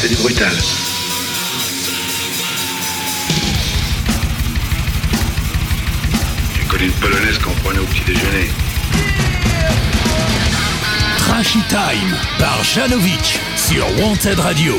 C'est du brutal. J'ai connu une polonaise qu'on prenait au petit déjeuner. Trashy Time par Janovic sur Wanted Radio.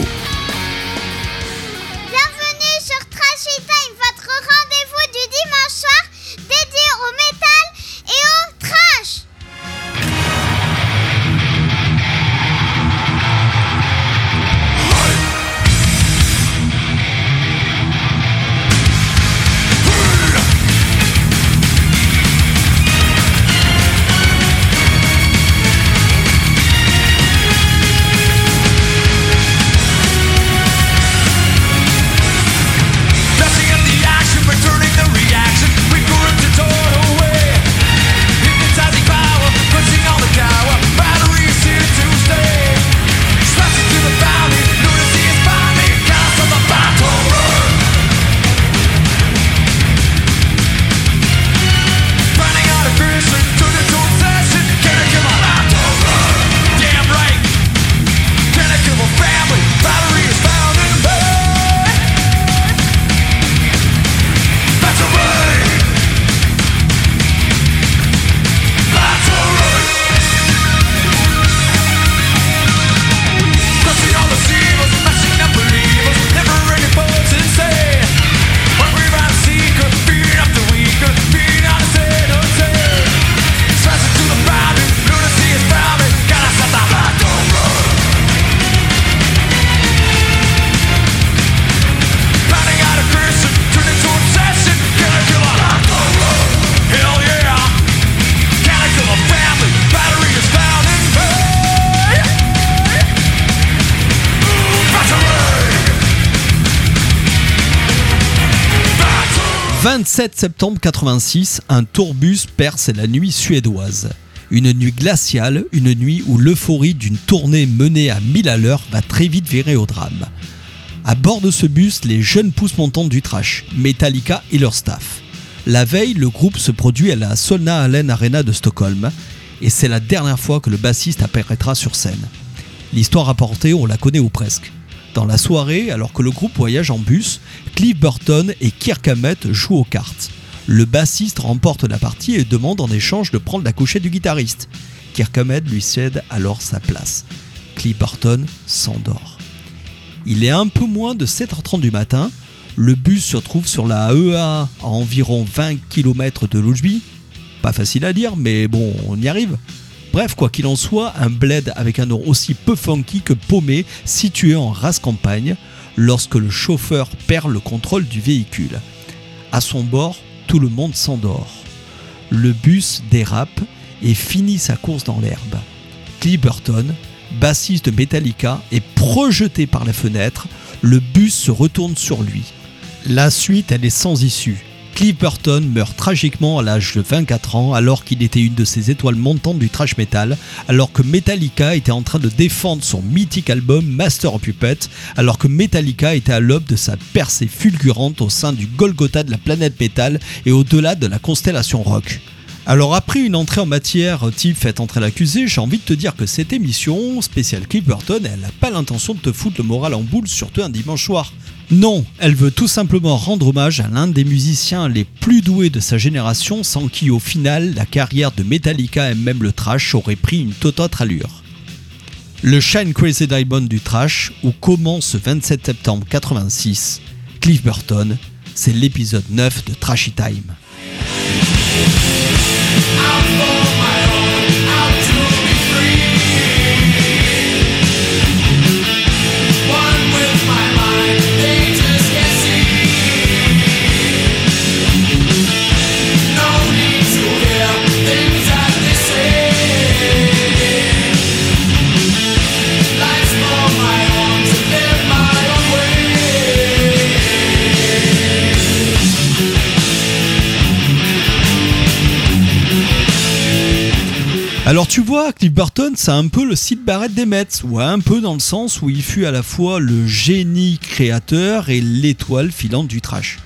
7 septembre 86, un tourbus perce la nuit suédoise. Une nuit glaciale, une nuit où l'euphorie d'une tournée menée à 1000 à l'heure va très vite virer au drame. À bord de ce bus, les jeunes pousses montantes du trash, Metallica et leur staff. La veille, le groupe se produit à la Solna Allen Arena de Stockholm, et c'est la dernière fois que le bassiste apparaîtra sur scène. L'histoire rapportée, on la connaît ou presque. Dans la soirée, alors que le groupe voyage en bus, Cliff Burton et Kirk Hammett jouent aux cartes. Le bassiste remporte la partie et demande en échange de prendre la couchette du guitariste. Kirk Hammett lui cède alors sa place. Cliff Burton s'endort. Il est un peu moins de 7h30 du matin. Le bus se retrouve sur la EA à environ 20 km de Lujby. Pas facile à dire, mais bon, on y arrive. Bref, quoi qu'il en soit, un bled avec un nom aussi peu funky que paumé, situé en race campagne, lorsque le chauffeur perd le contrôle du véhicule. À son bord, tout le monde s'endort. Le bus dérape et finit sa course dans l'herbe. Cliff Burton, bassiste de Metallica, est projeté par la fenêtre. Le bus se retourne sur lui. La suite, elle est sans issue. Cliff Burton meurt tragiquement à l'âge de 24 ans alors qu'il était une de ces étoiles montantes du thrash metal, alors que Metallica était en train de défendre son mythique album Master of Puppet, alors que Metallica était à l'aube de sa percée fulgurante au sein du Golgotha de la planète métal et au-delà de la constellation rock. Alors après une entrée en matière type fait entrer l'accusé, j'ai envie de te dire que cette émission spéciale Cliff Burton, elle n'a pas l'intention de te foutre le moral en boule, surtout un dimanche soir. Non, elle veut tout simplement rendre hommage à l'un des musiciens les plus doués de sa génération, sans qui au final la carrière de Metallica et même le trash aurait pris une toute autre allure. Le Shine Crazy Diamond du trash, où commence ce 27 septembre 86, Cliff Burton, c'est l'épisode 9 de Trashy Time. Tu vois, Cliff Burton, c'est un peu le Sid Barrett des Mets, ou un peu dans le sens où il fut à la fois le génie créateur et l'étoile filante du trash.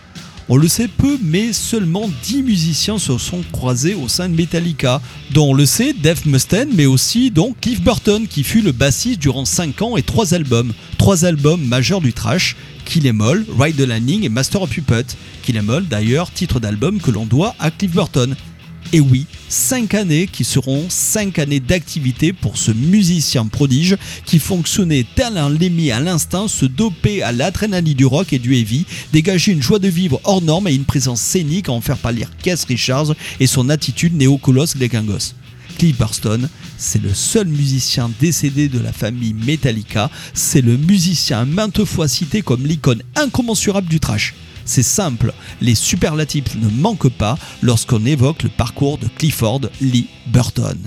On le sait peu, mais seulement 10 musiciens se sont croisés au sein de Metallica, dont on le sait Dave Mustaine, mais aussi donc Cliff Burton, qui fut le bassiste durant 5 ans et 3 albums. 3 albums majeurs du trash, Kill Em All, Ride the Landing et Master of Puppet. Kill Em All, d'ailleurs, titre d'album que l'on doit à Cliff Burton. Et oui, 5 années qui seront 5 années d'activité pour ce musicien prodige qui fonctionnait tel un lémi à l'instinct, se doper à l'adrénaline du rock et du heavy, dégager une joie de vivre hors norme et une présence scénique à en faire pâlir Keith Richards et son attitude néo-colosse Gangos. Cliff Burston, c'est le seul musicien décédé de la famille Metallica, c'est le musicien maintes fois cité comme l'icône incommensurable du trash. C'est simple, les superlatifs ne manquent pas lorsqu'on évoque le parcours de Clifford Lee Burton.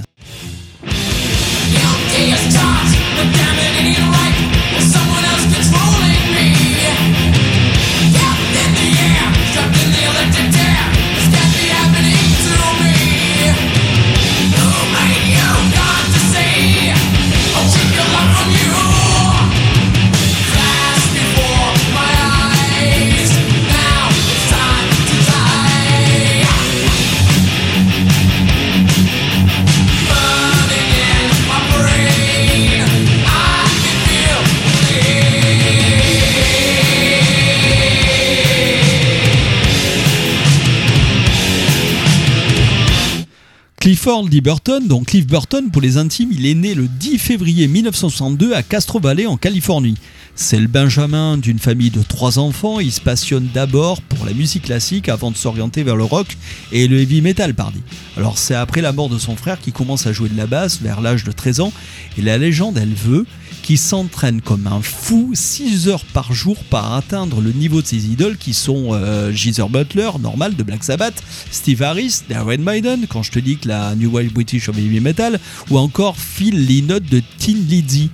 Clifford Lee Burton, donc Cliff Burton pour les intimes, il est né le 10 février 1962 à Castro Valley en Californie. C'est le benjamin d'une famille de trois enfants, il se passionne d'abord pour la musique classique avant de s'orienter vers le rock et le heavy metal pardi. Alors c'est après la mort de son frère qu'il commence à jouer de la basse vers l'âge de 13 ans et la légende elle veut qu'il s'entraîne comme un fou 6 heures par jour pour atteindre le niveau de ses idoles qui sont euh, Geezer Butler, normal de Black Sabbath, Steve Harris, Darren Maiden, quand je te dis que la New Wave British of Heavy Metal, ou encore Phil Lynott de Tin Lizzy.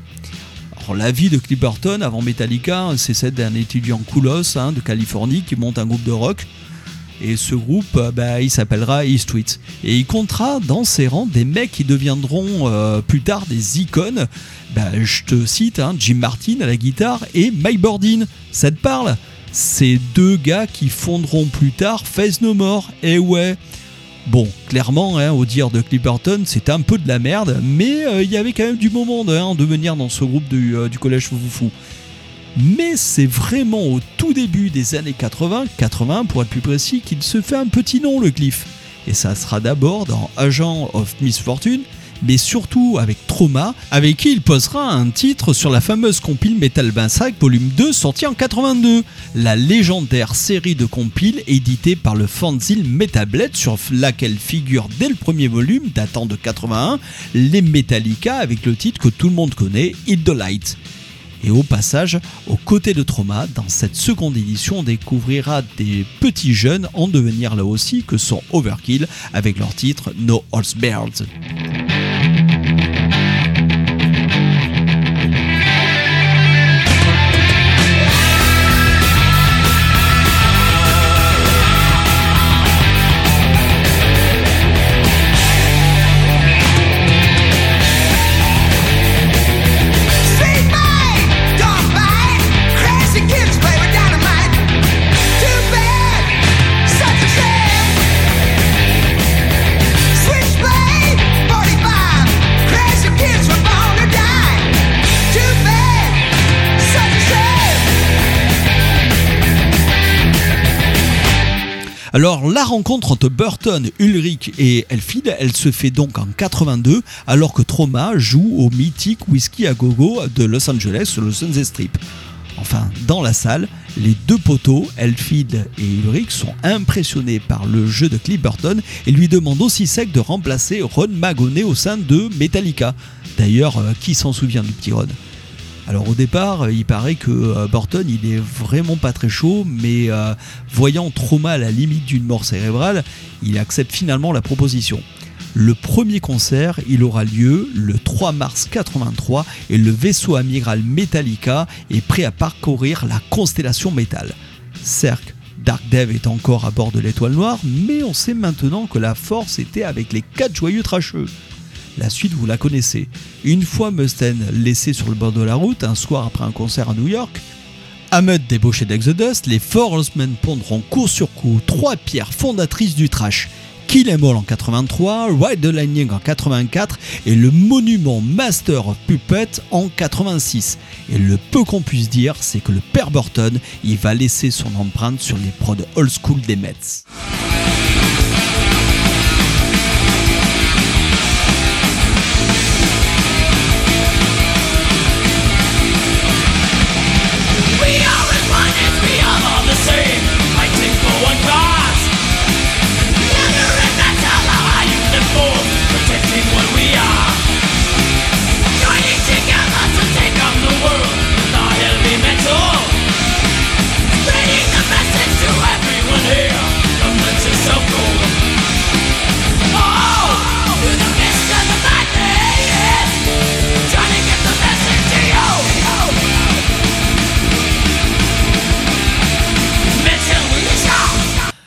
La vie de Cliff Burton avant Metallica, c'est celle d'un étudiant coolos hein, de Californie qui monte un groupe de rock. Et ce groupe, euh, bah, il s'appellera East Street. Et il comptera dans ses rangs des mecs qui deviendront euh, plus tard des icônes. Bah, je te cite hein, Jim Martin à la guitare et Mike Bordin. Ça te parle? Ces deux gars qui fonderont plus tard Face No More. Et ouais. Bon, clairement, hein, au dire de Clipperton, c'était un peu de la merde, mais euh, il y avait quand même du beau monde hein, de venir dans ce groupe du, euh, du collège Foufou. Mais c'est vraiment au tout début des années 80, 80 pour être plus précis, qu'il se fait un petit nom le Cliff. Et ça sera d'abord dans Agent of Misfortune, mais surtout avec Trauma, avec qui il posera un titre sur la fameuse compile Metal Massacre Volume 2 sortie en 82, la légendaire série de compiles éditée par le fanzine Metal Blade sur laquelle figure dès le premier volume datant de 81 les Metallica avec le titre que tout le monde connaît, Hit the Light. Et au passage, aux côtés de Trauma, dans cette seconde édition, on découvrira des petits jeunes en devenir là aussi que sont Overkill avec leur titre No Horse Birds. Alors la rencontre entre Burton, Ulrich et Elfield, elle se fait donc en 82 alors que Trauma joue au mythique Whisky à Gogo de Los Angeles sur le Sunset Strip. Enfin, dans la salle, les deux poteaux, Elfield et Ulrich, sont impressionnés par le jeu de Cliff Burton et lui demandent aussi sec de remplacer Ron Magonet au sein de Metallica. D'ailleurs, euh, qui s'en souvient du petit Ron? Alors au départ, euh, il paraît que euh, Burton, il est vraiment pas très chaud, mais euh, voyant Trauma à la limite d'une mort cérébrale, il accepte finalement la proposition. Le premier concert, il aura lieu le 3 mars 83 et le vaisseau amiral Metallica est prêt à parcourir la constellation métal. Certes, Dark Dev est encore à bord de l'étoile noire, mais on sait maintenant que la force était avec les quatre joyeux tracheux. La suite, vous la connaissez. Une fois Mustaine laissé sur le bord de la route, un soir après un concert à New York, Ahmed débauché d'Exodus, les Four Horsemen pondront coup sur coup trois pierres fondatrices du trash. Kill Em All en 83, Ride the Lightning en 84 et le monument Master of Puppet en 86. Et le peu qu'on puisse dire, c'est que le père Burton, il va laisser son empreinte sur les prods old school des Mets. say.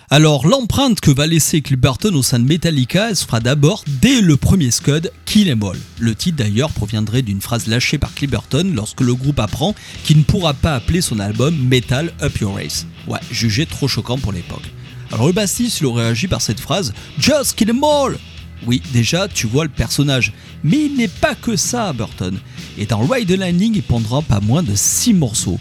Alors l'empreinte que va laisser Cliff Burton au sein de Metallica, elle se fera d'abord dès le premier Scud, Kill Em All. Le titre d'ailleurs proviendrait d'une phrase lâchée par Cliff lorsque le groupe apprend qu'il ne pourra pas appeler son album Metal Up Your Race. Ouais, jugé trop choquant pour l'époque. Alors le bassiste il aurait réagi par cette phrase Just Kill Em All oui, déjà, tu vois le personnage. Mais il n'est pas que ça, Burton. Et dans Ride the Lightning, il prendra pas moins de 6 morceaux.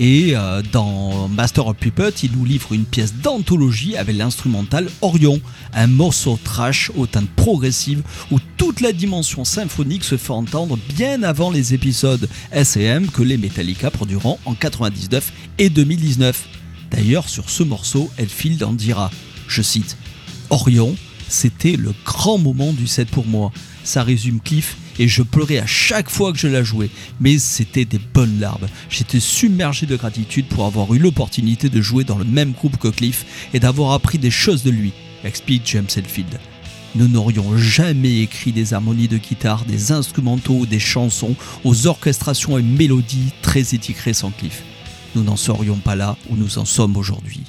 Et euh, dans Master of Puppet, il nous livre une pièce d'anthologie avec l'instrumental Orion, un morceau trash au teinte progressive où toute la dimension symphonique se fait entendre bien avant les épisodes S&M que les Metallica produiront en 99 et 2019. D'ailleurs, sur ce morceau, Elfield en dira, je cite, Orion, c'était le grand moment du set pour moi. Ça résume Cliff et je pleurais à chaque fois que je la jouais. Mais c'était des bonnes larmes. J'étais submergé de gratitude pour avoir eu l'opportunité de jouer dans le même groupe que Cliff et d'avoir appris des choses de lui, explique James Hetfield. Nous n'aurions jamais écrit des harmonies de guitare, des instrumentaux des chansons aux orchestrations et mélodies très étiquetées sans Cliff. Nous n'en serions pas là où nous en sommes aujourd'hui.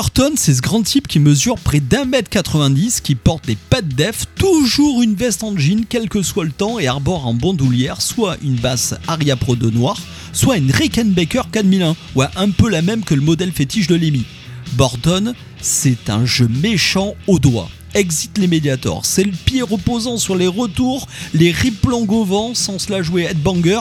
Burton, c'est ce grand type qui mesure près d'un mètre 90, qui porte des pattes def, toujours une veste en jean, quel que soit le temps, et arbore en bandoulière soit une basse Aria Pro de noir, soit une Rickenbacker 4001, ouais, un peu la même que le modèle fétiche de Lemmy. Burton, c'est un jeu méchant au doigt. Exit les Mediators, c'est le pied reposant sur les retours, les riplongs au vent sans se la jouer headbanger,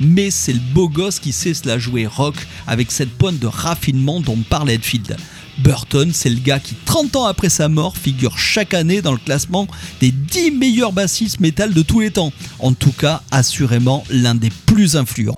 mais c'est le beau gosse qui sait se la jouer rock avec cette pointe de raffinement dont parle Hetfield. Burton, c'est le gars qui, 30 ans après sa mort, figure chaque année dans le classement des 10 meilleurs bassistes métal de tous les temps. En tout cas, assurément l'un des plus influents.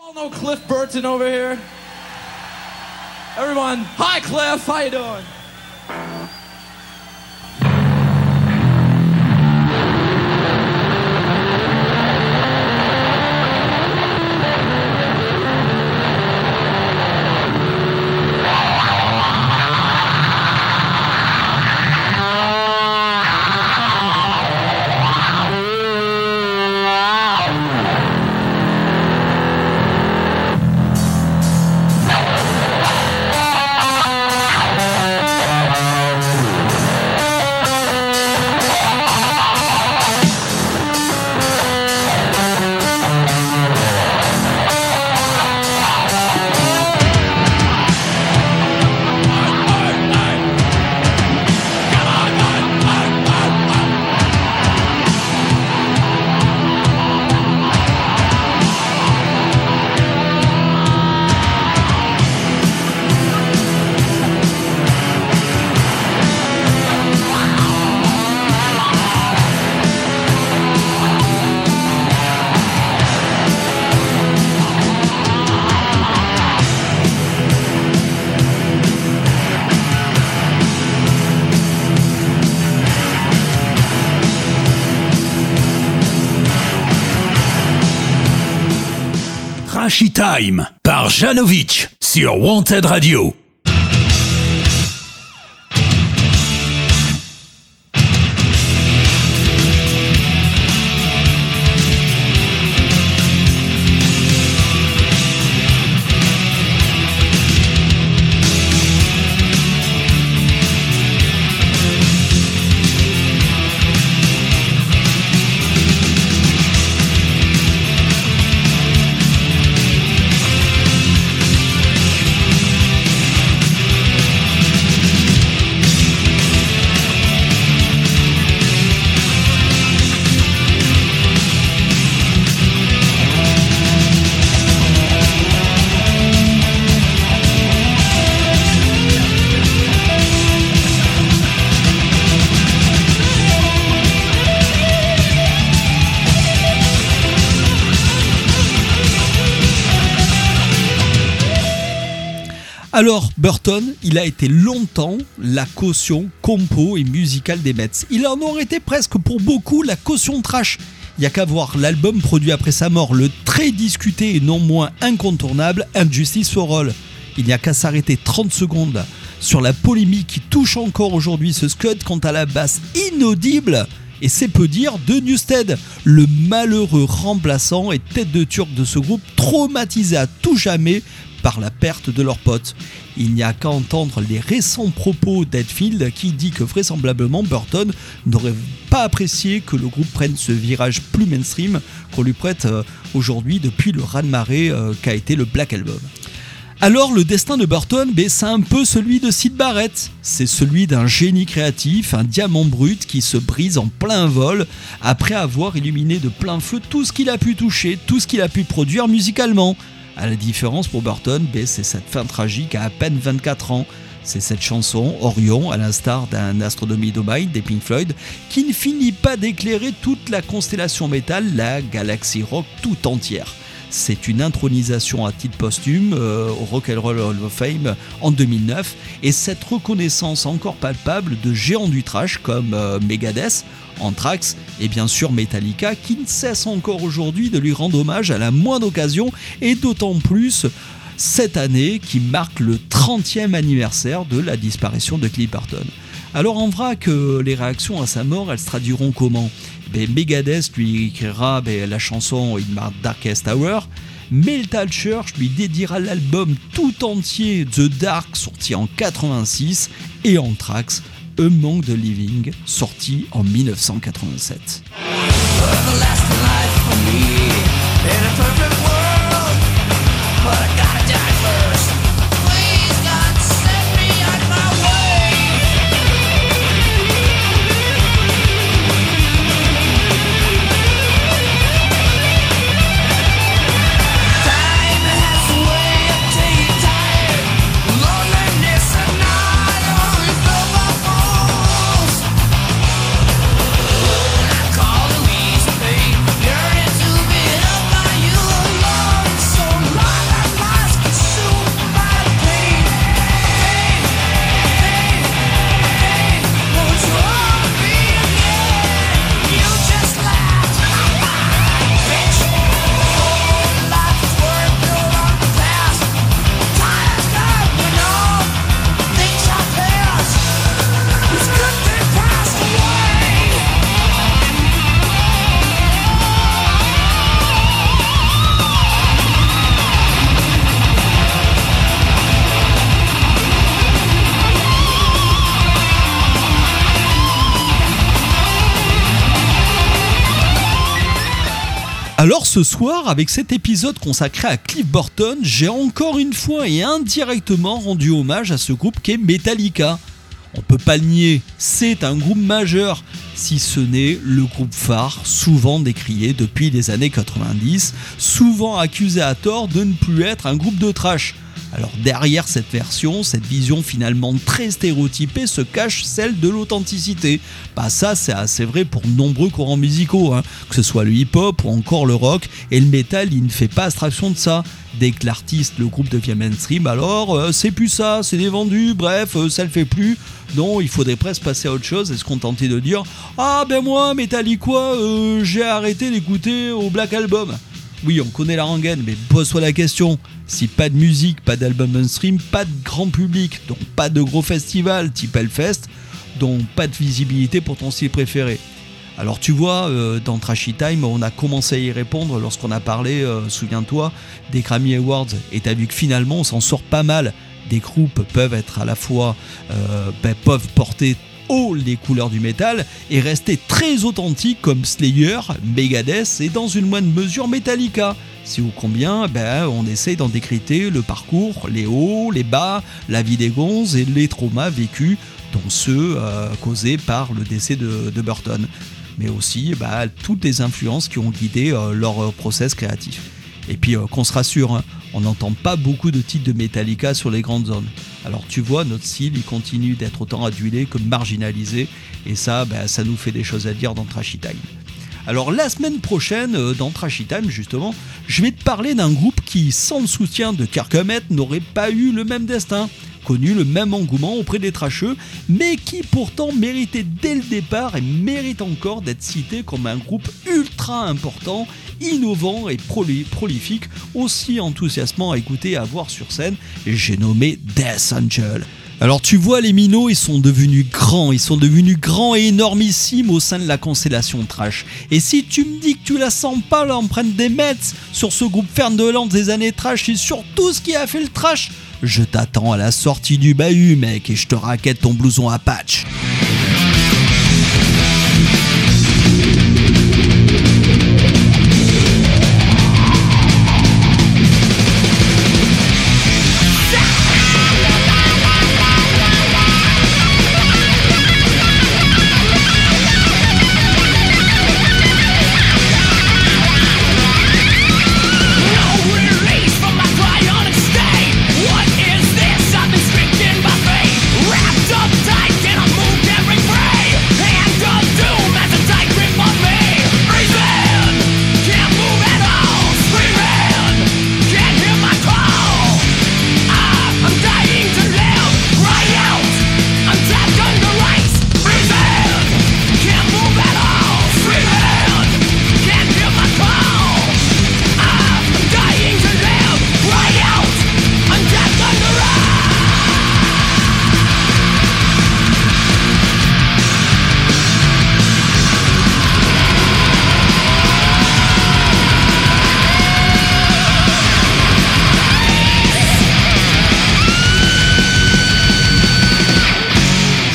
Time par Janovic sur Wanted Radio. Alors, Burton, il a été longtemps la caution compo et musicale des Mets. Il en aurait été presque pour beaucoup la caution trash. Il n'y a qu'à voir l'album produit après sa mort, le très discuté et non moins incontournable Injustice for All. Il n'y a qu'à s'arrêter 30 secondes sur la polémique qui touche encore aujourd'hui ce Scud quant à la basse inaudible et c'est peu dire de Newstead, le malheureux remplaçant et tête de turc de ce groupe traumatisé à tout jamais par la perte de leur pote. Il n'y a qu'à entendre les récents propos d'Edfield qui dit que vraisemblablement Burton n'aurait pas apprécié que le groupe prenne ce virage plus mainstream qu'on lui prête euh, aujourd'hui depuis le raz-de-marée euh, qu'a été le Black Album. Alors le destin de Burton, ben, c'est un peu celui de Sid Barrett. C'est celui d'un génie créatif, un diamant brut qui se brise en plein vol après avoir illuminé de plein feu tout ce qu'il a pu toucher, tout ce qu'il a pu produire musicalement. À la différence pour Burton, ben, c'est cette fin tragique à à peine 24 ans. C'est cette chanson, Orion, à l'instar d'un Astronomy Domain des Pink Floyd, qui ne finit pas d'éclairer toute la constellation métal, la galaxie rock tout entière. C'est une intronisation à titre posthume euh, au Rock and Roll Hall of Fame en 2009 et cette reconnaissance encore palpable de géants du trash comme euh, Megadeth, Anthrax et bien sûr Metallica qui ne cesse encore aujourd'hui de lui rendre hommage à la moindre occasion et d'autant plus cette année qui marque le 30e anniversaire de la disparition de Cliff. Alors en vrac, euh, les réactions à sa mort, elles se traduiront comment? Ben, Megadeth lui écrira ben, la chanson In My Darkest Hour, Metal Church lui dédiera l'album tout entier The Dark sorti en 86 et Anthrax Among the Living sorti en 1987. Alors ce soir, avec cet épisode consacré à Cliff Burton, j'ai encore une fois et indirectement rendu hommage à ce groupe qu'est Metallica. On peut pas le nier, c'est un groupe majeur, si ce n'est le groupe phare, souvent décrié depuis les années 90, souvent accusé à tort de ne plus être un groupe de trash. Alors derrière cette version, cette vision finalement très stéréotypée se cache celle de l'authenticité. Bah ça c'est assez vrai pour nombreux courants musicaux, hein. que ce soit le hip-hop ou encore le rock, et le metal il ne fait pas abstraction de ça. Dès que l'artiste, le groupe devient mainstream, alors euh, c'est plus ça, c'est des vendus, bref, euh, ça le fait plus. Non, il faudrait presque passer à autre chose et se contenter de dire Ah ben moi, Metallica, euh, j'ai arrêté d'écouter au Black Album. Oui, on connaît la rengaine, mais pose-toi la question. Si pas de musique, pas d'album mainstream, pas de grand public, donc pas de gros festival type Hellfest, donc pas de visibilité pour ton style préféré. Alors tu vois, euh, dans Trashy Time, on a commencé à y répondre lorsqu'on a parlé, euh, souviens-toi, des Grammy Awards. Et t'as vu que finalement, on s'en sort pas mal. Des groupes peuvent être à la fois, euh, ben, peuvent porter haut les couleurs du métal et rester très authentiques comme Slayer, Megadeth et dans une moindre mesure Metallica. Si ou combien, ben, on essaye d'en décrypter le parcours, les hauts, les bas, la vie des gonzes et les traumas vécus, dont ceux euh, causés par le décès de, Burton mais aussi bah, toutes les influences qui ont guidé euh, leur process créatif. Et puis euh, qu'on se rassure, hein, on n'entend pas beaucoup de titres de Metallica sur les grandes zones. Alors tu vois, notre style, il continue d'être autant adulé que marginalisé, et ça, bah, ça nous fait des choses à dire dans Trashy Time. Alors la semaine prochaine, euh, dans Trashy Time justement, je vais te parler d'un groupe qui, sans le soutien de Hammett, n'aurait pas eu le même destin, connu le même engouement auprès des trasheux, mais qui pourtant méritait dès le départ et mérite encore d'être cité comme un groupe ultra important, innovant et proli- prolifique, aussi enthousiasmant à écouter et à voir sur scène, j'ai nommé Death Angel. Alors tu vois les minots, ils sont devenus grands, ils sont devenus grands et énormissimes au sein de la constellation trash. Et si tu me dis que tu la sens pas l'empreinte des Mets sur ce groupe Fern de Hollande des années trash et sur tout ce qui a fait le trash, je t'attends à la sortie du bahut mec et je te raquette ton blouson à patch.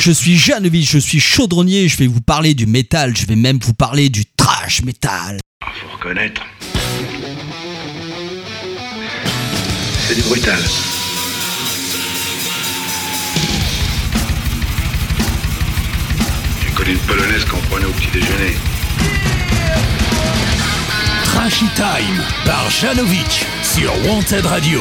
Je suis Janovic, je suis chaudronnier, je vais vous parler du métal, je vais même vous parler du trash métal. Faut reconnaître. C'est du brutal. J'ai connu une polonaise qu'on prenait au petit déjeuner. Trashy Time par Janovic sur Wanted Radio.